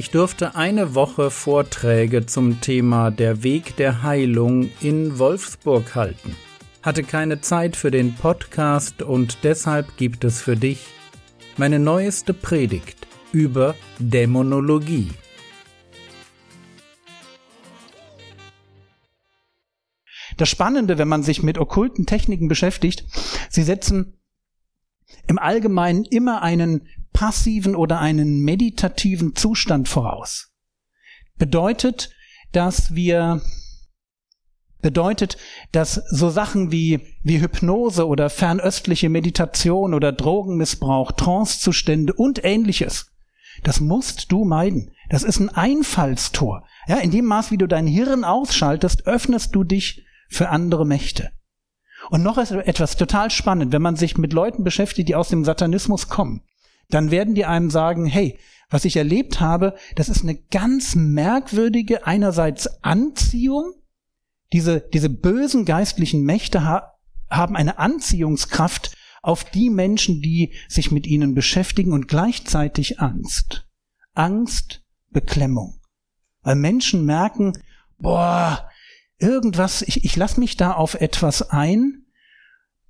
Ich durfte eine Woche Vorträge zum Thema Der Weg der Heilung in Wolfsburg halten. Hatte keine Zeit für den Podcast und deshalb gibt es für dich meine neueste Predigt über Dämonologie. Das Spannende, wenn man sich mit okkulten Techniken beschäftigt, sie setzen im Allgemeinen immer einen passiven oder einen meditativen Zustand voraus. Bedeutet, dass wir bedeutet, dass so Sachen wie, wie Hypnose oder fernöstliche Meditation oder Drogenmissbrauch, Trancezustände und ähnliches, das musst du meiden. Das ist ein Einfallstor. Ja, in dem Maß, wie du dein Hirn ausschaltest, öffnest du dich für andere Mächte. Und noch etwas total spannend, wenn man sich mit Leuten beschäftigt, die aus dem Satanismus kommen, dann werden die einem sagen, hey, was ich erlebt habe, das ist eine ganz merkwürdige einerseits Anziehung. Diese, diese bösen geistlichen Mächte ha haben eine Anziehungskraft auf die Menschen, die sich mit ihnen beschäftigen und gleichzeitig Angst. Angst, Beklemmung. Weil Menschen merken, boah, irgendwas, ich, ich lasse mich da auf etwas ein,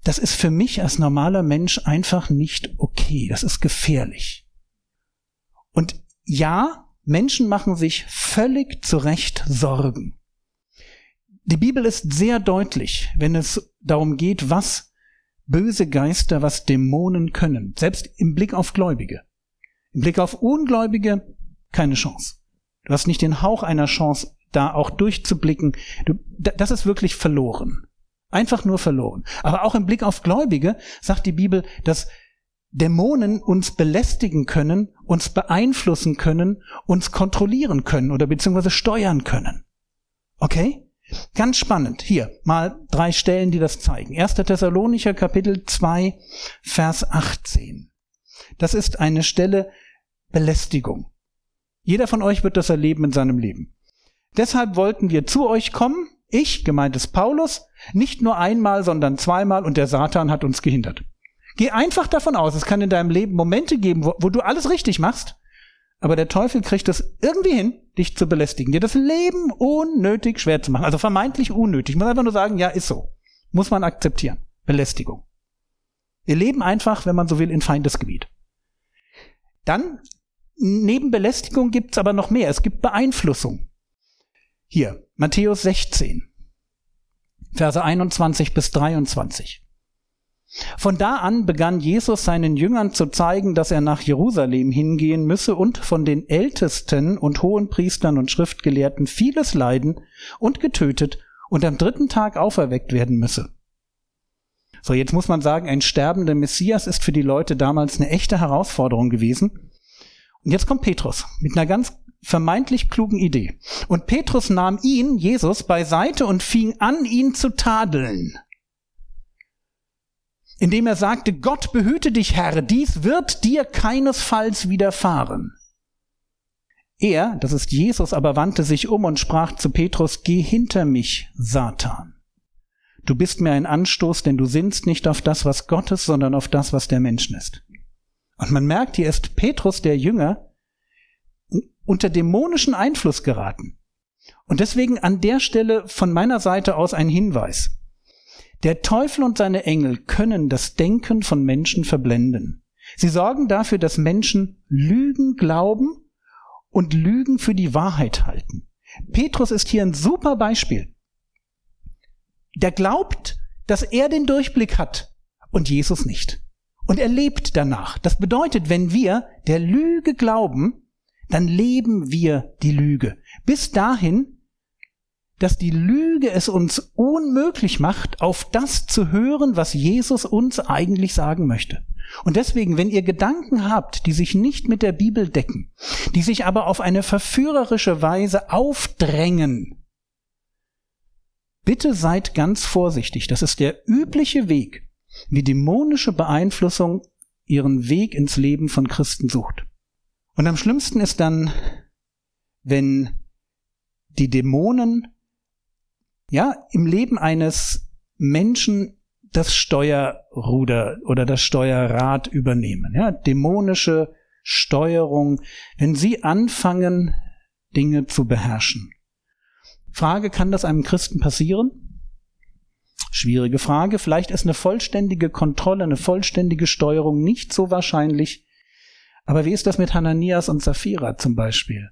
das ist für mich als normaler Mensch einfach nicht okay. Das ist gefährlich. Und ja, Menschen machen sich völlig zu Recht Sorgen. Die Bibel ist sehr deutlich, wenn es darum geht, was böse Geister, was Dämonen können, selbst im Blick auf Gläubige. Im Blick auf Ungläubige keine Chance. Du hast nicht den Hauch einer Chance, da auch durchzublicken. Du, das ist wirklich verloren. Einfach nur verloren. Aber auch im Blick auf Gläubige sagt die Bibel, dass Dämonen uns belästigen können, uns beeinflussen können, uns kontrollieren können oder beziehungsweise steuern können. Okay? Ganz spannend. Hier mal drei Stellen, die das zeigen. 1. Thessalonicher Kapitel 2, Vers 18. Das ist eine Stelle Belästigung. Jeder von euch wird das erleben in seinem Leben. Deshalb wollten wir zu euch kommen, ich, gemeint ist Paulus, nicht nur einmal, sondern zweimal und der Satan hat uns gehindert. Geh einfach davon aus, es kann in deinem Leben Momente geben, wo, wo du alles richtig machst, aber der Teufel kriegt es irgendwie hin, dich zu belästigen, dir das Leben unnötig schwer zu machen. Also vermeintlich unnötig. Ich muss einfach nur sagen, ja, ist so. Muss man akzeptieren. Belästigung. Wir leben einfach, wenn man so will, in Feindesgebiet. Dann, neben Belästigung gibt's aber noch mehr. Es gibt Beeinflussung. Hier, Matthäus 16, Verse 21 bis 23. Von da an begann Jesus seinen Jüngern zu zeigen, dass er nach Jerusalem hingehen müsse und von den Ältesten und Hohenpriestern und Schriftgelehrten vieles leiden und getötet und am dritten Tag auferweckt werden müsse. So, jetzt muss man sagen, ein sterbender Messias ist für die Leute damals eine echte Herausforderung gewesen. Und jetzt kommt Petrus mit einer ganz vermeintlich klugen Idee. Und Petrus nahm ihn, Jesus, beiseite und fing an, ihn zu tadeln. Indem er sagte, Gott behüte dich, Herr, dies wird dir keinesfalls widerfahren. Er, das ist Jesus, aber wandte sich um und sprach zu Petrus, Geh hinter mich, Satan. Du bist mir ein Anstoß, denn du sinnst nicht auf das, was Gottes, sondern auf das, was der Menschen ist. Und man merkt, hier ist Petrus, der Jünger, unter dämonischen Einfluss geraten. Und deswegen an der Stelle von meiner Seite aus ein Hinweis. Der Teufel und seine Engel können das Denken von Menschen verblenden. Sie sorgen dafür, dass Menschen Lügen glauben und Lügen für die Wahrheit halten. Petrus ist hier ein super Beispiel. Der glaubt, dass er den Durchblick hat und Jesus nicht. Und er lebt danach. Das bedeutet, wenn wir der Lüge glauben, dann leben wir die Lüge. Bis dahin, dass die Lüge es uns unmöglich macht, auf das zu hören, was Jesus uns eigentlich sagen möchte. Und deswegen, wenn ihr Gedanken habt, die sich nicht mit der Bibel decken, die sich aber auf eine verführerische Weise aufdrängen, bitte seid ganz vorsichtig. Das ist der übliche Weg, wie dämonische Beeinflussung ihren Weg ins Leben von Christen sucht. Und am schlimmsten ist dann, wenn die Dämonen ja im Leben eines Menschen das Steuerruder oder das Steuerrad übernehmen. Ja, dämonische Steuerung, wenn sie anfangen, Dinge zu beherrschen. Frage, kann das einem Christen passieren? Schwierige Frage. Vielleicht ist eine vollständige Kontrolle, eine vollständige Steuerung nicht so wahrscheinlich. Aber wie ist das mit Hananias und Sapphira zum Beispiel?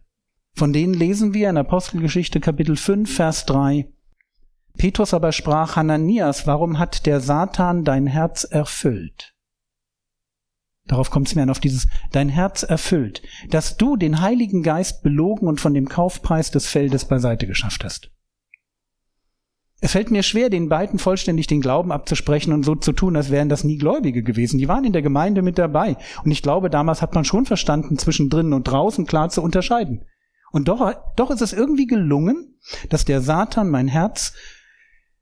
Von denen lesen wir in Apostelgeschichte Kapitel 5, Vers 3. Petrus aber sprach, Hananias, warum hat der Satan dein Herz erfüllt? Darauf kommt es mir an, auf dieses dein Herz erfüllt, dass du den Heiligen Geist belogen und von dem Kaufpreis des Feldes beiseite geschafft hast. Es fällt mir schwer, den beiden vollständig den Glauben abzusprechen und so zu tun, als wären das nie Gläubige gewesen. Die waren in der Gemeinde mit dabei. Und ich glaube, damals hat man schon verstanden, zwischen drinnen und draußen klar zu unterscheiden. Und doch, doch ist es irgendwie gelungen, dass der Satan mein Herz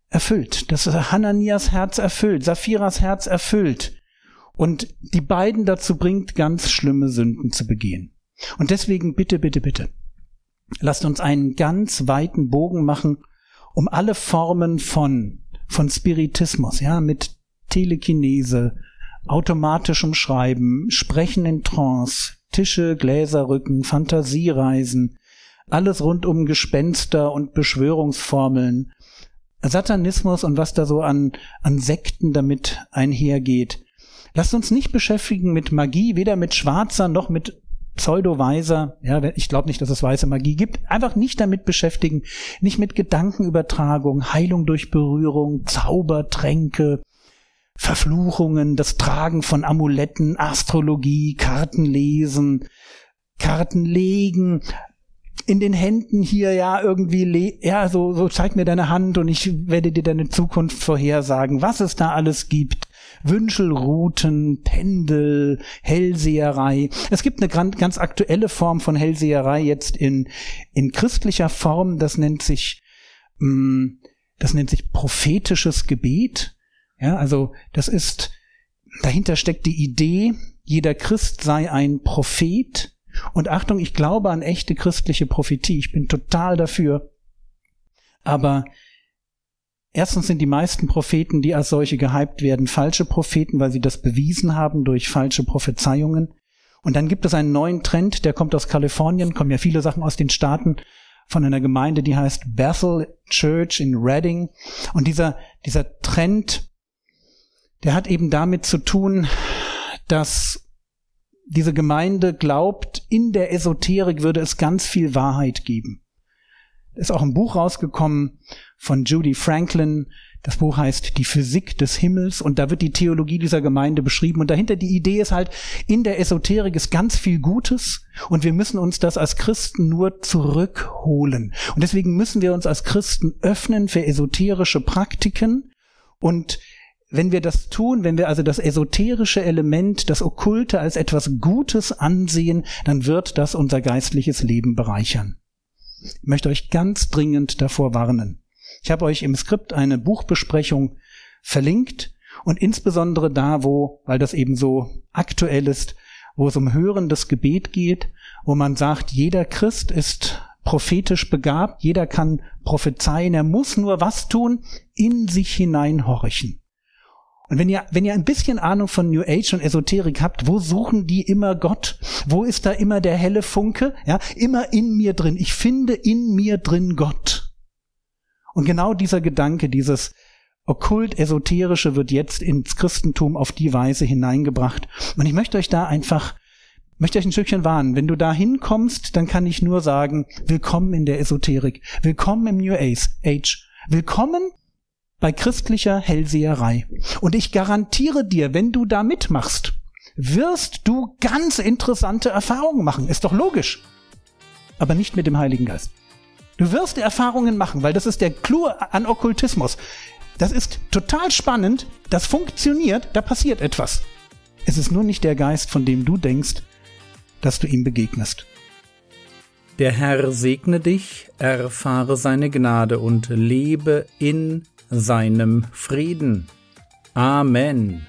erfüllt, dass Hananias Herz erfüllt, Saphiras Herz erfüllt, und die beiden dazu bringt, ganz schlimme Sünden zu begehen. Und deswegen bitte, bitte, bitte, lasst uns einen ganz weiten Bogen machen, um alle Formen von, von Spiritismus, ja, mit Telekinese, automatischem Schreiben, Sprechen in Trance, Tische, Gläserrücken, Fantasiereisen, alles rund um Gespenster und Beschwörungsformeln, Satanismus und was da so an, an Sekten damit einhergeht. Lasst uns nicht beschäftigen mit Magie, weder mit schwarzer noch mit pseudo-weiser, ja, ich glaube nicht, dass es weiße Magie gibt, einfach nicht damit beschäftigen, nicht mit Gedankenübertragung, Heilung durch Berührung, Zaubertränke, Verfluchungen, das Tragen von Amuletten, Astrologie, Kartenlesen, Kartenlegen, in den Händen hier ja irgendwie, ja, so, so zeig mir deine Hand und ich werde dir deine Zukunft vorhersagen, was es da alles gibt. Wünschelrouten, Pendel, Hellseherei. Es gibt eine ganz aktuelle Form von Hellseherei jetzt in, in christlicher Form, das nennt sich, mm, das nennt sich prophetisches Gebet. Ja, also das ist, dahinter steckt die Idee, jeder Christ sei ein Prophet. Und Achtung, ich glaube an echte christliche Prophetie. Ich bin total dafür. Aber Erstens sind die meisten Propheten, die als solche gehypt werden, falsche Propheten, weil sie das bewiesen haben durch falsche Prophezeiungen. Und dann gibt es einen neuen Trend, der kommt aus Kalifornien, kommen ja viele Sachen aus den Staaten, von einer Gemeinde, die heißt Bethel Church in Reading. Und dieser, dieser Trend, der hat eben damit zu tun, dass diese Gemeinde glaubt, in der Esoterik würde es ganz viel Wahrheit geben ist auch ein Buch rausgekommen von Judy Franklin. Das Buch heißt Die Physik des Himmels und da wird die Theologie dieser Gemeinde beschrieben und dahinter die Idee ist halt, in der Esoterik ist ganz viel Gutes und wir müssen uns das als Christen nur zurückholen. Und deswegen müssen wir uns als Christen öffnen für esoterische Praktiken und wenn wir das tun, wenn wir also das esoterische Element, das Okkulte als etwas Gutes ansehen, dann wird das unser geistliches Leben bereichern. Ich möchte euch ganz dringend davor warnen. Ich habe euch im Skript eine Buchbesprechung verlinkt und insbesondere da, wo, weil das eben so aktuell ist, wo es um hörendes Gebet geht, wo man sagt, jeder Christ ist prophetisch begabt, jeder kann prophezeien, er muss nur was tun, in sich hineinhorchen. Und wenn ihr, wenn ihr ein bisschen Ahnung von New Age und Esoterik habt, wo suchen die immer Gott? Wo ist da immer der helle Funke? Ja, immer in mir drin. Ich finde in mir drin Gott. Und genau dieser Gedanke, dieses okkult-esoterische wird jetzt ins Christentum auf die Weise hineingebracht. Und ich möchte euch da einfach, möchte euch ein Stückchen warnen. Wenn du da hinkommst, dann kann ich nur sagen, willkommen in der Esoterik. Willkommen im New Age. Willkommen bei christlicher Hellseherei. Und ich garantiere dir, wenn du da mitmachst, wirst du ganz interessante Erfahrungen machen. Ist doch logisch. Aber nicht mit dem Heiligen Geist. Du wirst Erfahrungen machen, weil das ist der Clou an Okkultismus. Das ist total spannend, das funktioniert, da passiert etwas. Es ist nur nicht der Geist, von dem du denkst, dass du ihm begegnest. Der Herr segne dich, erfahre seine Gnade und lebe in seinem Frieden. Amen.